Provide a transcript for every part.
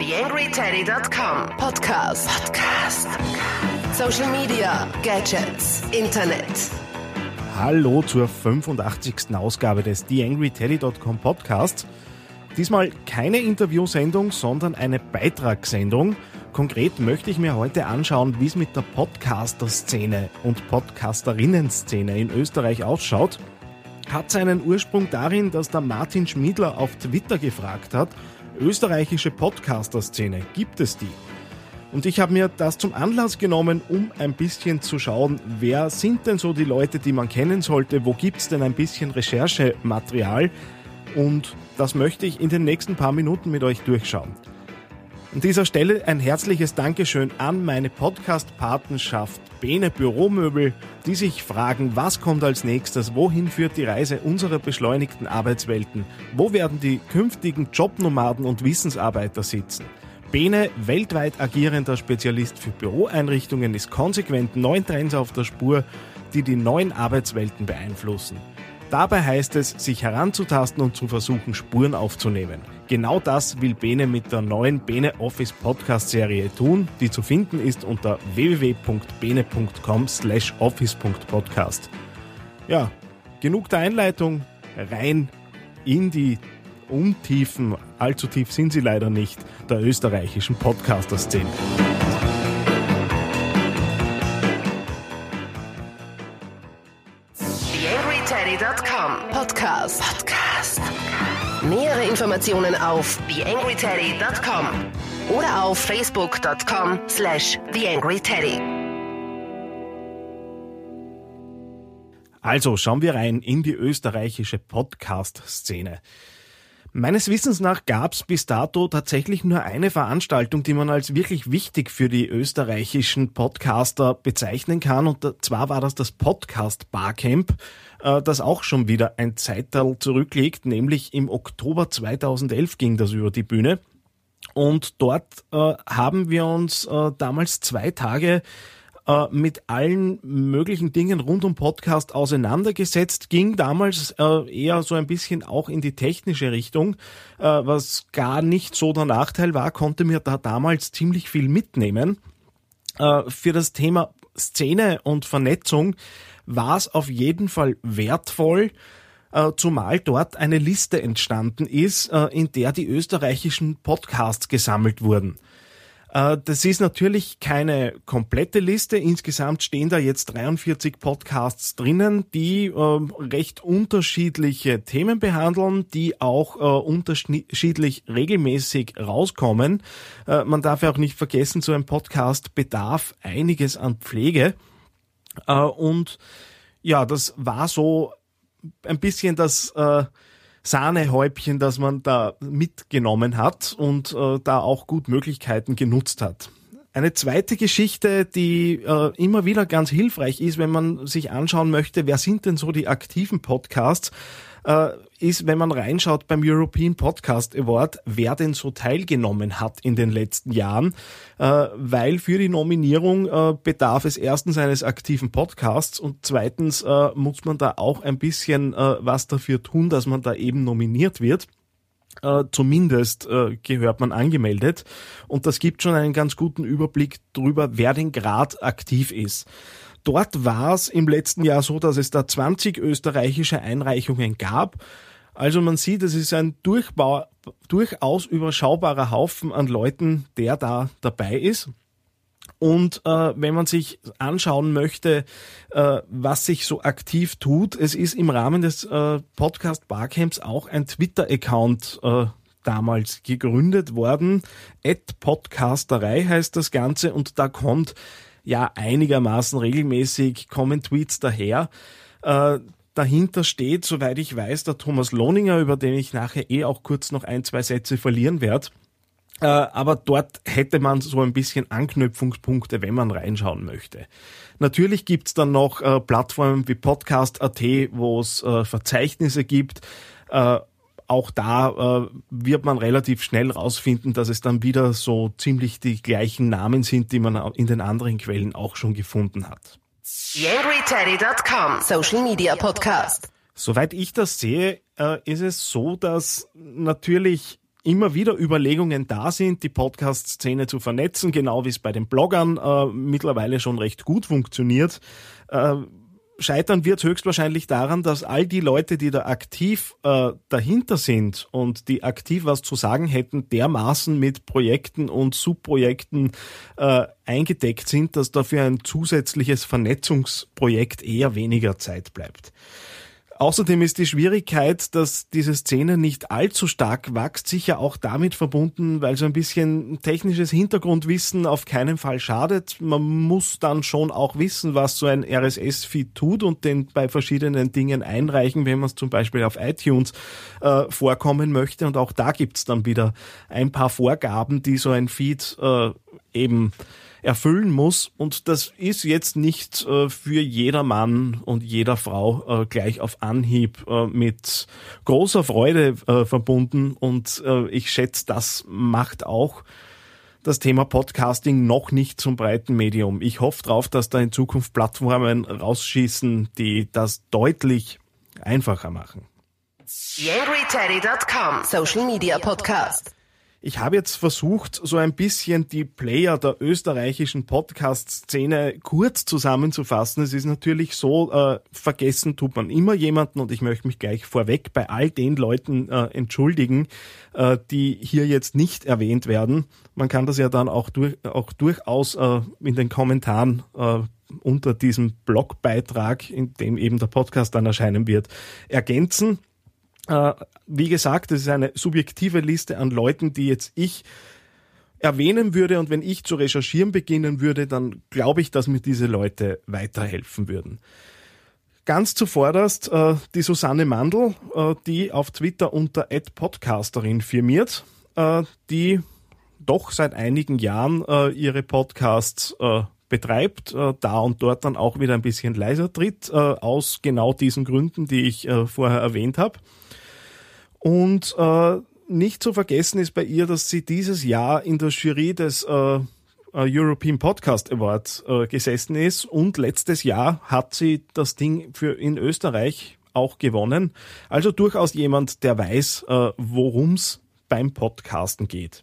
TheAngryTeddy.com Podcast. Podcast. Social Media, Gadgets, Internet. Hallo zur 85. Ausgabe des TheAngryTeddy.com Podcasts. Diesmal keine Interviewsendung, sondern eine Beitragssendung. Konkret möchte ich mir heute anschauen, wie es mit der Podcaster-Szene und Podcasterinnen-Szene in Österreich ausschaut. Hat seinen Ursprung darin, dass der Martin Schmiedler auf Twitter gefragt hat, österreichische Podcaster-Szene, gibt es die? Und ich habe mir das zum Anlass genommen, um ein bisschen zu schauen, wer sind denn so die Leute, die man kennen sollte, wo gibt es denn ein bisschen Recherchematerial und das möchte ich in den nächsten paar Minuten mit euch durchschauen. An dieser Stelle ein herzliches Dankeschön an meine Podcast-Patenschaft Bene Büromöbel, die sich fragen, was kommt als nächstes, wohin führt die Reise unserer beschleunigten Arbeitswelten, wo werden die künftigen Jobnomaden und Wissensarbeiter sitzen. Bene, weltweit agierender Spezialist für Büroeinrichtungen, ist konsequent neuen Trends auf der Spur, die die neuen Arbeitswelten beeinflussen. Dabei heißt es, sich heranzutasten und zu versuchen, Spuren aufzunehmen. Genau das will Bene mit der neuen Bene Office Podcast Serie tun, die zu finden ist unter www.bene.com slash office.podcast. Ja, genug der Einleitung, rein in die Untiefen, allzu tief sind sie leider nicht, der österreichischen Podcaster-Szene. Podcast. Podcast. Nähere Informationen auf TheAngryTeddy.com oder auf Facebook.com slash TheAngryTeddy. Also schauen wir rein in die österreichische Podcast-Szene. Meines Wissens nach gab es bis dato tatsächlich nur eine Veranstaltung, die man als wirklich wichtig für die österreichischen Podcaster bezeichnen kann. Und zwar war das das Podcast Barcamp, das auch schon wieder ein Zeitteil zurückliegt, nämlich im Oktober 2011 ging das über die Bühne. Und dort äh, haben wir uns äh, damals zwei Tage äh, mit allen möglichen Dingen rund um Podcast auseinandergesetzt, ging damals äh, eher so ein bisschen auch in die technische Richtung, äh, was gar nicht so der Nachteil war, konnte mir da damals ziemlich viel mitnehmen. Äh, für das Thema Szene und Vernetzung war es auf jeden Fall wertvoll, äh, zumal dort eine Liste entstanden ist, äh, in der die österreichischen Podcasts gesammelt wurden. Äh, das ist natürlich keine komplette Liste. Insgesamt stehen da jetzt 43 Podcasts drinnen, die äh, recht unterschiedliche Themen behandeln, die auch unterschiedlich regelmäßig rauskommen. Man darf ja auch nicht vergessen, so ein Podcast bedarf einiges an Pflege. Äh, und ja, das war so ein bisschen das äh, Sahnehäubchen, das man da mitgenommen hat und äh, da auch gut Möglichkeiten genutzt hat. Eine zweite Geschichte, die äh, immer wieder ganz hilfreich ist, wenn man sich anschauen möchte, wer sind denn so die aktiven Podcasts, äh, ist, wenn man reinschaut beim European Podcast Award, wer denn so teilgenommen hat in den letzten Jahren, äh, weil für die Nominierung äh, bedarf es erstens eines aktiven Podcasts und zweitens äh, muss man da auch ein bisschen äh, was dafür tun, dass man da eben nominiert wird. Uh, zumindest uh, gehört man angemeldet und das gibt schon einen ganz guten Überblick darüber, wer denn gerade aktiv ist. Dort war es im letzten Jahr so, dass es da 20 österreichische Einreichungen gab. Also man sieht, es ist ein Durchbau, durchaus überschaubarer Haufen an Leuten, der da dabei ist. Und äh, wenn man sich anschauen möchte, äh, was sich so aktiv tut, es ist im Rahmen des äh, Podcast Barcamps auch ein Twitter-Account äh, damals gegründet worden. At Podcasterei heißt das Ganze und da kommt ja einigermaßen regelmäßig kommen Tweets daher. Äh, dahinter steht, soweit ich weiß, der Thomas Lohninger, über den ich nachher eh auch kurz noch ein, zwei Sätze verlieren werde. Äh, aber dort hätte man so ein bisschen Anknüpfungspunkte, wenn man reinschauen möchte. Natürlich gibt's dann noch äh, Plattformen wie Podcast.at, wo es äh, Verzeichnisse gibt. Auch da wird man relativ schnell rausfinden, dass es dann wieder so ziemlich die gleichen Namen sind, die man in den anderen Quellen auch schon gefunden hat. YangryTeddy.com Social Media Podcast. Soweit ich das sehe, äh, ist es so, dass natürlich immer wieder Überlegungen da sind, die Podcast-Szene zu vernetzen, genau wie es bei den Bloggern äh, mittlerweile schon recht gut funktioniert. Äh, scheitern wird höchstwahrscheinlich daran, dass all die Leute, die da aktiv äh, dahinter sind und die aktiv was zu sagen hätten, dermaßen mit Projekten und Subprojekten äh, eingedeckt sind, dass dafür ein zusätzliches Vernetzungsprojekt eher weniger Zeit bleibt. Außerdem ist die Schwierigkeit, dass diese Szene nicht allzu stark wächst, sicher auch damit verbunden, weil so ein bisschen technisches Hintergrundwissen auf keinen Fall schadet. Man muss dann schon auch wissen, was so ein RSS-Feed tut und den bei verschiedenen Dingen einreichen, wenn man es zum Beispiel auf iTunes äh, vorkommen möchte. Und auch da gibt's dann wieder ein paar Vorgaben, die so ein Feed äh, eben erfüllen muss. Und das ist jetzt nicht äh, für jeder Mann und jeder Frau äh, gleich auf Anhieb äh, mit großer Freude verbunden. Und ich schätze, das macht auch das Thema Podcasting noch nicht zum breiten Medium. Ich hoffe darauf, dass da in Zukunft Plattformen rausschießen, die das deutlich einfacher machen. YangryTeddy.com Social Media Podcast. Ich habe jetzt versucht, so ein bisschen die Player der österreichischen Podcast-Szene kurz zusammenzufassen. Es ist natürlich so, äh, vergessen tut man immer jemanden und ich möchte mich gleich vorweg bei all den Leuten äh, entschuldigen, äh, die hier jetzt nicht erwähnt werden. Man kann das ja dann auch, durch, auch durchaus äh, in den Kommentaren äh, unter diesem Blogbeitrag, in dem eben der Podcast dann erscheinen wird, ergänzen. Äh, wie gesagt, das ist eine subjektive Liste an Leuten, die jetzt ich erwähnen würde und wenn ich zu recherchieren beginnen würde, dann glaube ich, dass mir diese Leute weiterhelfen würden. Ganz zuvorderst äh, die Susanne Mandl, äh, die auf Twitter unter @podcasterin firmiert, äh, die doch seit einigen Jahren äh, ihre Podcasts äh, betreibt, äh, da und dort dann auch wieder ein bisschen leiser tritt, äh, aus genau diesen Gründen, die ich äh, vorher erwähnt habe. Und äh, nicht zu vergessen ist bei ihr, dass sie dieses Jahr in der Jury des äh, äh, European Podcast Award gesessen ist und letztes Jahr hat sie das Ding für in Österreich auch gewonnen. Also durchaus jemand, der weiß, äh, worum es beim Podcasten geht.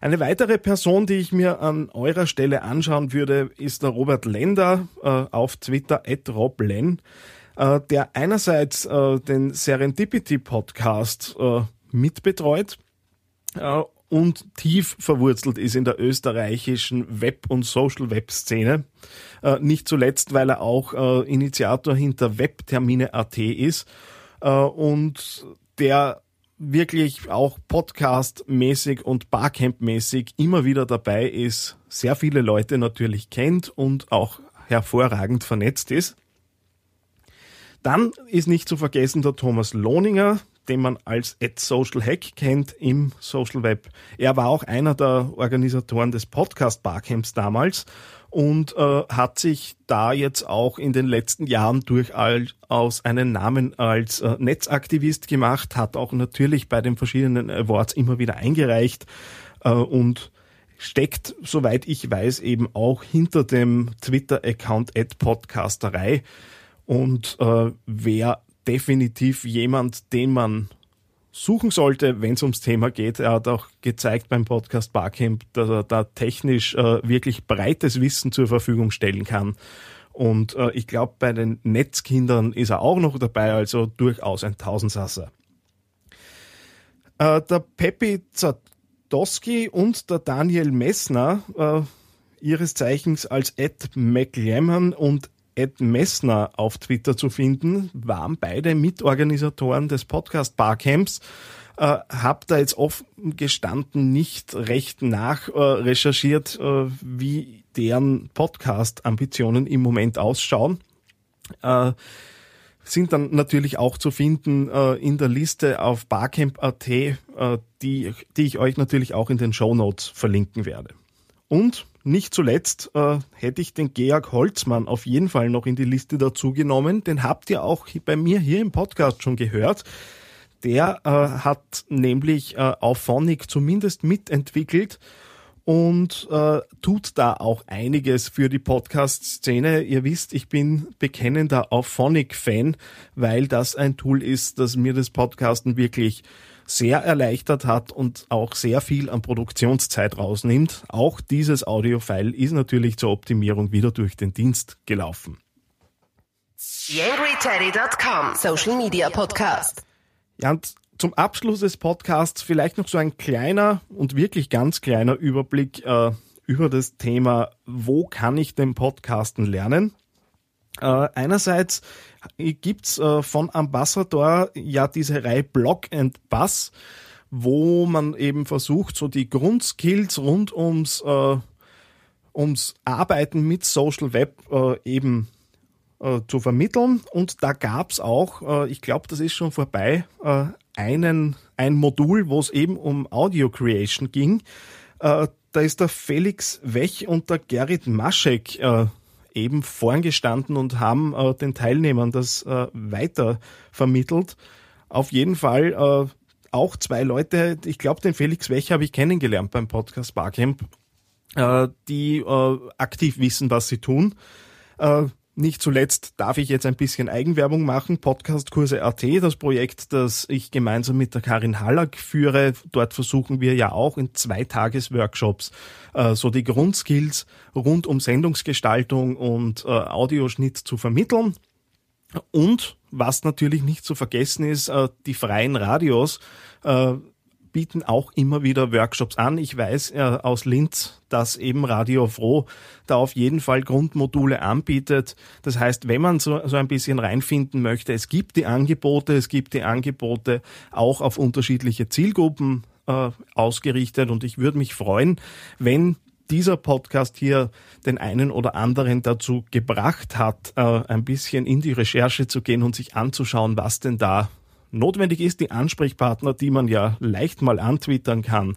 Eine weitere Person, die ich mir an eurer Stelle anschauen würde, ist der Robert Lender äh, auf Twitter at roblen äh, der einerseits äh, den Serendipity Podcast äh, mitbetreut äh, und tief verwurzelt ist in der österreichischen Web- und Social-Web-Szene. Äh, nicht zuletzt, weil er auch Initiator hinter Webtermine.at ist und der wirklich auch Podcast-mäßig und Barcamp-mäßig immer wieder dabei ist, sehr viele Leute natürlich kennt und auch hervorragend vernetzt ist. Dann ist nicht zu vergessen der Thomas Lohninger, den man als Ad Social Hack kennt im Social Web. Er war auch einer der Organisatoren des Podcast Barcamps damals und äh, hat sich da jetzt auch in den letzten Jahren durchaus einen Namen als äh, Netzaktivist gemacht, hat auch natürlich bei den verschiedenen Awards immer wieder eingereicht äh, und steckt, soweit ich weiß, eben auch hinter dem Twitter-Account Podcasterei. Und äh, wäre definitiv jemand, den man suchen sollte, wenn es ums Thema geht. Er hat auch gezeigt beim Podcast Barcamp, dass er da technisch äh, wirklich breites Wissen zur Verfügung stellen kann. Und äh, ich glaube, bei den Netzkindern ist er auch noch dabei, also durchaus ein Tausendsasser. Äh, der Peppi Zadowski und der Daniel Messner, äh, ihres Zeichens als Ed McLemmon und Ed Messner auf Twitter zu finden, waren beide Mitorganisatoren des Podcast Barcamps. Äh, hab da jetzt offen gestanden nicht recht nach äh, recherchiert, äh, wie deren Podcast-Ambitionen im Moment ausschauen. Äh, sind dann natürlich auch zu finden äh, in der Liste auf barcamp.at, äh, die, die ich euch natürlich auch in den Show Notes verlinken werde. Und nicht zuletzt äh, hätte ich den Georg Holzmann auf jeden Fall noch in die Liste dazu genommen. Den habt ihr auch bei mir hier im Podcast schon gehört. Der äh, hat nämlich äh, Auphonic zumindest mitentwickelt und äh, tut da auch einiges für die Podcast-Szene. Ihr wisst, ich bin bekennender Auphonic-Fan, weil das ein Tool ist, das mir das Podcasten wirklich sehr erleichtert hat und auch sehr viel an Produktionszeit rausnimmt. Auch dieses Audiofile ist natürlich zur Optimierung wieder durch den Dienst gelaufen. TheAngryTeddy.com Social Media Podcast. Ja, und zum Abschluss des Podcasts vielleicht noch so ein kleiner und wirklich ganz kleiner Überblick äh, über das Thema, wo kann ich den Podcasten lernen? Äh, einerseits gibt's äh, von Ambassador ja diese Reihe Blog and Buzz, wo man eben versucht, so die Grundskills rund ums, äh, ums Arbeiten mit Social Web äh, eben äh, zu vermitteln. Und da gab's auch, äh, ich glaube, das ist schon vorbei, einen, ein Modul, wo es eben um Audio Creation ging. Da ist der Felix Wech und der Gerrit Maschek eben vorn gestanden und haben äh, den Teilnehmern das äh, weiter vermittelt. Auf jeden Fall äh, auch zwei Leute, ich glaube, den Felix Wech habe ich kennengelernt beim Podcast Barcamp, äh, die äh, aktiv wissen, was sie tun. Nicht zuletzt darf ich jetzt ein bisschen Eigenwerbung machen. Podcastkurse AT, das Projekt, das ich gemeinsam mit der Karin Hallack führe. Dort versuchen wir ja auch in zwei Tagesworkshops äh, so die Grundskills rund um Sendungsgestaltung und äh, Audioschnitt zu vermitteln. Und was natürlich nicht zu vergessen ist, äh, die freien Radios äh, bieten auch immer wieder Workshops an. Ich weiß äh, aus Linz, dass eben Radio Froh da auf jeden Fall Grundmodule anbietet. Das heißt, wenn man so, so ein bisschen reinfinden möchte, es gibt die Angebote, es gibt die Angebote auch auf unterschiedliche Zielgruppen äh, ausgerichtet und ich würde mich freuen, wenn dieser Podcast hier den einen oder anderen dazu gebracht hat, äh, ein bisschen in die Recherche zu gehen und sich anzuschauen, was denn da notwendig ist. Die Ansprechpartner, die man ja leicht mal antwittern kann,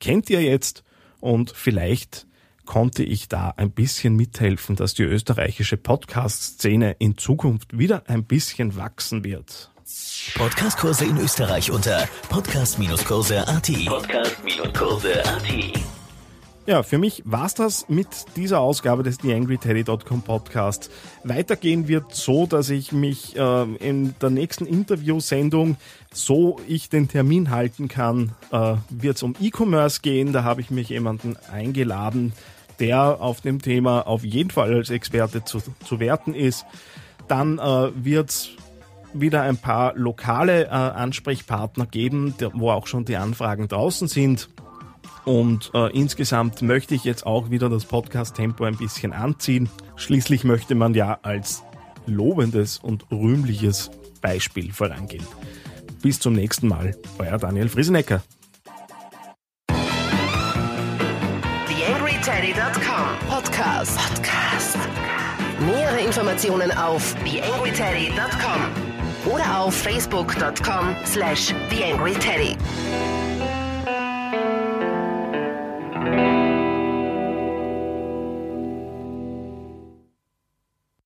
kennt ihr jetzt und vielleicht konnte ich da ein bisschen mithelfen, dass die österreichische Podcast-Szene in Zukunft wieder ein bisschen wachsen wird. Podcastkurse in Österreich unter podcast-kurse.at. Podcast-kurse.at. Ja, für mich war's das mit dieser Ausgabe des TheAngryTeddy.com Podcast. Weitergehen wird so, dass ich mich äh, in der nächsten Interviewsendung, so ich den Termin halten kann, äh, wird es um E-Commerce gehen. Da habe ich mich jemanden eingeladen, der auf dem Thema auf jeden Fall als Experte zu, zu werten ist. Dann äh, wird's wieder ein paar lokale äh, Ansprechpartner geben, wo auch schon die Anfragen draußen sind. Und äh, insgesamt möchte ich jetzt auch wieder das Podcast-Tempo ein bisschen anziehen. Schließlich möchte man ja als lobendes und rühmliches Beispiel vorangehen. Bis zum nächsten Mal, euer Daniel Friesenecker. TheAngryTeddy.com Podcast. Podcast. Nähere Informationen auf TheAngryTeddy.com oder auf Facebook.com slash TheAngryTeddy.